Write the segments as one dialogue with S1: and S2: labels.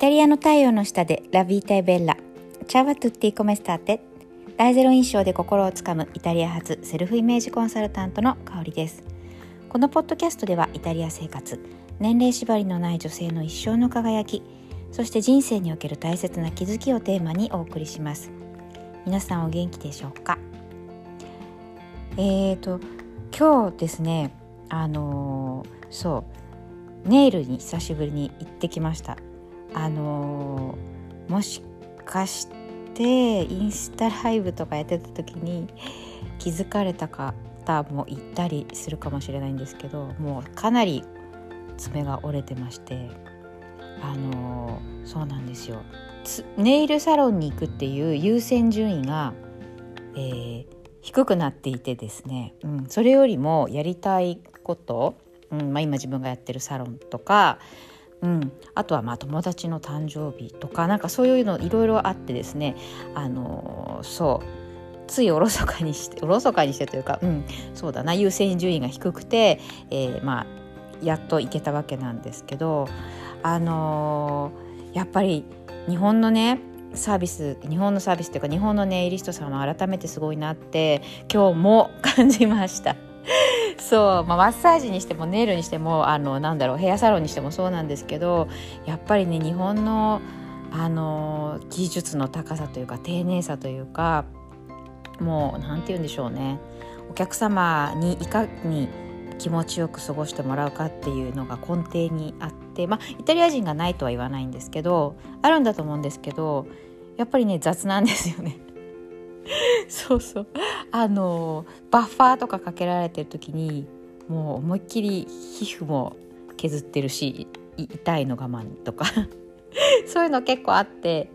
S1: タリアの太陽の下でラビータイベッラチャワトゥッティコメスターテ。大ゼロ印象で心をつかむイタリア発セルフイメージコンサルタントの香りです。このポッドキャストではイタリア生活年齢縛りのない女性の一生の輝きそして人生における大切な気づきをテーマにお送りします。皆さんお元気でしょうか？えーと今日ですねあのー、そうネイルに久しぶりに行ってきました。あの、もしかしてインスタライブとかやってた時に気づかれた方もいたりするかもしれないんですけどもうかなり爪が折れてましてあの、そうなんですよ。ネイルサロンに行くっていう優先順位が、えー、低くなっていてですね、うん、それよりもやりたいこと、うんまあ、今自分がやってるサロンとかうん、あとはまあ友達の誕生日とかなんかそういうのいろいろあってですね。あのそう。ついおろそかにして おろそかにしてというか、うん、そうだな。優先順位が低くて、えー、まあやっと行けたわけなんですけどあのー、やっぱり日本のねサービス日本のサービスというか日本のネイリストさんは改めてすごいなって今日も感じました。そう、まあ、マッサージにしてもネイルにしてもあのなんだろうヘアサロンにしてもそうなんですけどやっぱりね日本のあの技術の高さというか丁寧さというかもう何て言うんでしょうねお客様にいかに気持ちよく過ごしてもらうかっていうのが根底にあってまあイタリア人がないとは言わないんですけどあるんだと思うんですけどやっぱりね雑なんですよね。そうそう。あのバッファーとかかけられてる時にもう思いっきり皮膚も削ってるし痛いの我慢とか。そういうの結構あって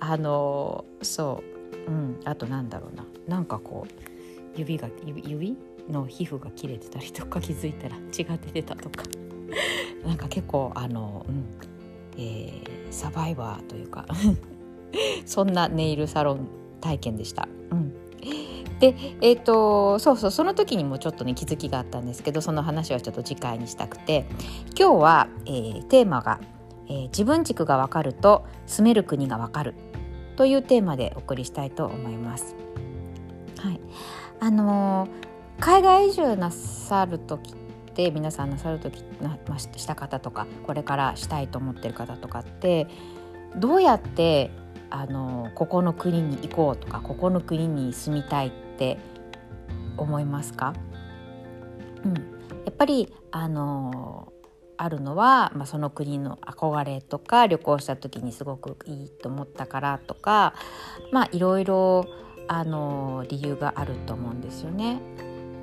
S1: あのそう。うん。あとなんだろうな。なんかこう指が指の皮膚が切れてたりとか気づいたら血が出てたとか。なんか結構あの、うん。えー、サバイバーというか。そんなネイルサロン体験でした。でえーと、そうそうその時にもちょっとね気づきがあったんですけどその話はちょっと次回にしたくて今日は、えー、テーマが、えー、自分軸がわかると住める国がわかる」というテーマでお送りしたいと思います。はいあの、海外移住なさる時って皆さんなさる時な、ました方とかこれからしたいと思ってる方とかってどうやってあのここの国に行こうとかここの国に住みたいってって思いますか、うん、やっぱりあのあるのは、まあ、その国の憧れとか旅行した時にすごくいいと思ったからとかまあいろいろあの理由があると思うんですよね。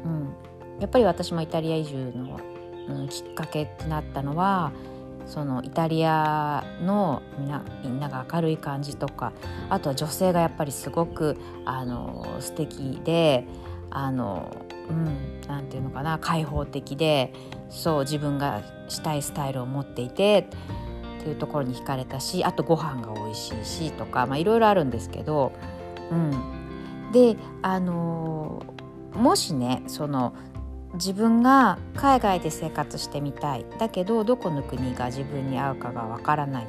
S1: うん、やっぱり私もイタリア移住の、うん、きっかけってなったのはそのイタリアのみんなみんなが明るい感じとかあとは女性がやっぱりすごくあの素敵であのうんなんていうのかな開放的でそう自分がしたいスタイルを持っていてっていうところに惹かれたしあとご飯が美味しいしとかいろいろあるんですけど、うん、であのもしねその自分が海外で生活してみたい。だけどどこの国が自分に合うかがわからないっ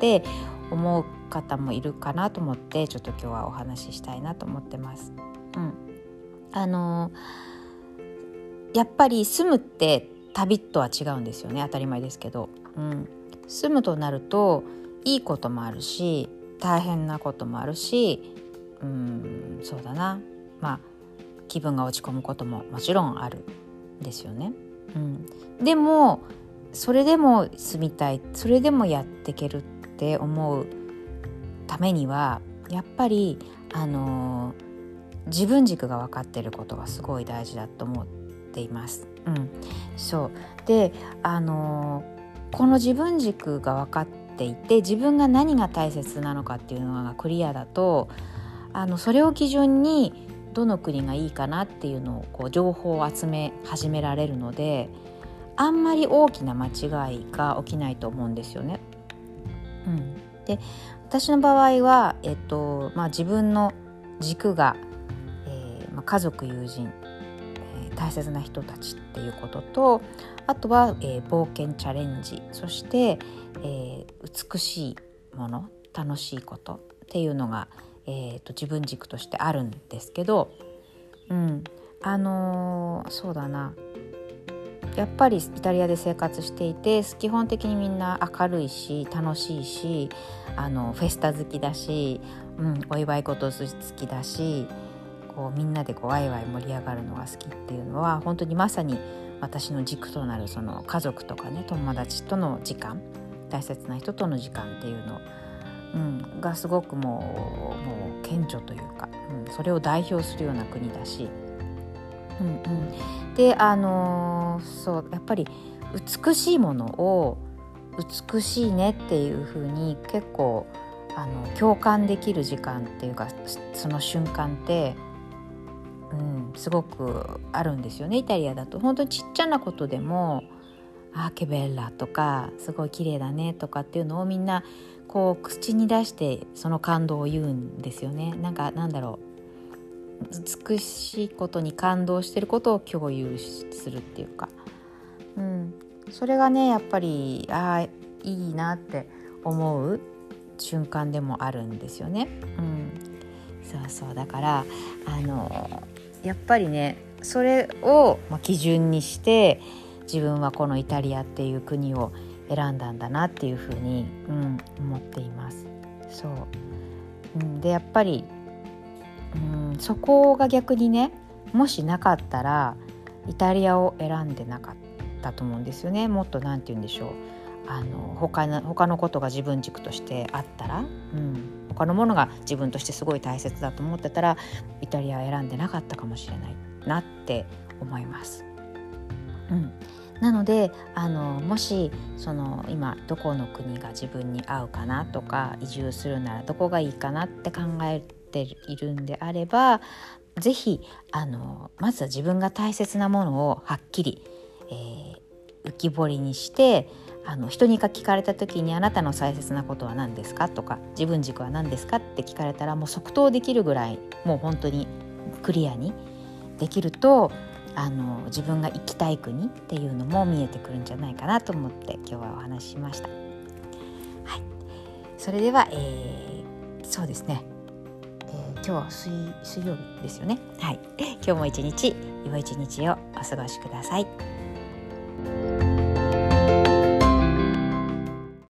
S1: て思う方もいるかなと思ってちょっと今日はお話ししたいなと思ってます。うん、あのやっぱり住むって旅とは違うんですよね。当たり前ですけど、うん、住むとなるといいこともあるし大変なこともあるしうんそうだな。まあ気分が落ち込むことももちろんあるんですよね。うん、でもそれでも住みたいそれでもやっていけるって思うためにはやっぱりあのー、自分軸が分かってることがすごい大事だと思っています。うん、そうであのー、この自分軸が分かっていて自分が何が大切なのかっていうのがクリアだとあのそれを基準にどの国がいいかなっていうのをこう情報を集め始められるのであんまり大きな間違いが起きないと思うんですよね。うん、で私の場合は、えっとまあ、自分の軸が、えーまあ、家族友人、えー、大切な人たちっていうこととあとは、えー、冒険チャレンジそして、えー、美しいもの楽しいことっていうのが、えーと、自分軸としてあるんですけど、うん、あのー、そうだな。やっぱりイタリアで生活していて基本的にみんな明るいし楽しいしあのフェスタ好きだし、うん、お祝い事好きだしこうみんなでこうワイワイ盛り上がるのが好きっていうのは本当にまさに私の軸となるその家族とかね友達との時間大切な人との時間っていうの、うん、がすごくもうもう顕著というか、うん、それを代表するような国だし。うんうん、であのー、そうやっぱり美しいものを美しいねっていう風に結構あの共感できる時間っていうかその瞬間ってうん、すごくあるんですよねイタリアだと。本当にちっちゃなことでも「あーケベッラ」とか「すごい綺麗だね」とかっていうのをみんなこう口に出してその感動を言うんですよね。なんかなんだろう。美しいことに感動してることを共有するっていうか、うん、それがねやっぱりああいいなって思う瞬間でもあるんですよね。うん、そうそう。だからあのやっぱりねそれを基準にして自分はこのイタリアっていう国を選んだんだなっていうふうに、うん、思っています。そう、うん、でやっぱり、そこが逆にねもしなかったらイタリアを選んでなかったと思うんですよね。もっと何て言うんでしょう。あの他の他のことが自分軸としてあったら、うん、他のものが自分としてすごい大切だと思ってたらイタリアを選んでなかったかもしれないなって思います。うん、なのであのもしその今どこの国が自分に合うかなとか移住するならどこがいいかなって考えているんであれば是非あのまずは自分が大切なものをはっきり、えー、浮き彫りにしてあの人に聞かれた時に「あなたの大切なことは何ですか?」とか「自分軸は何ですか?」って聞かれたらもう即答できるぐらいもう本当にクリアにできるとあの自分が行きたい国っていうのも見えてくるんじゃないかなと思って今日はお話ししました。はい、それでは、えー、そうですね、今日は水水曜日ですよね。はい、今日も一日良い一日をお過ごしください。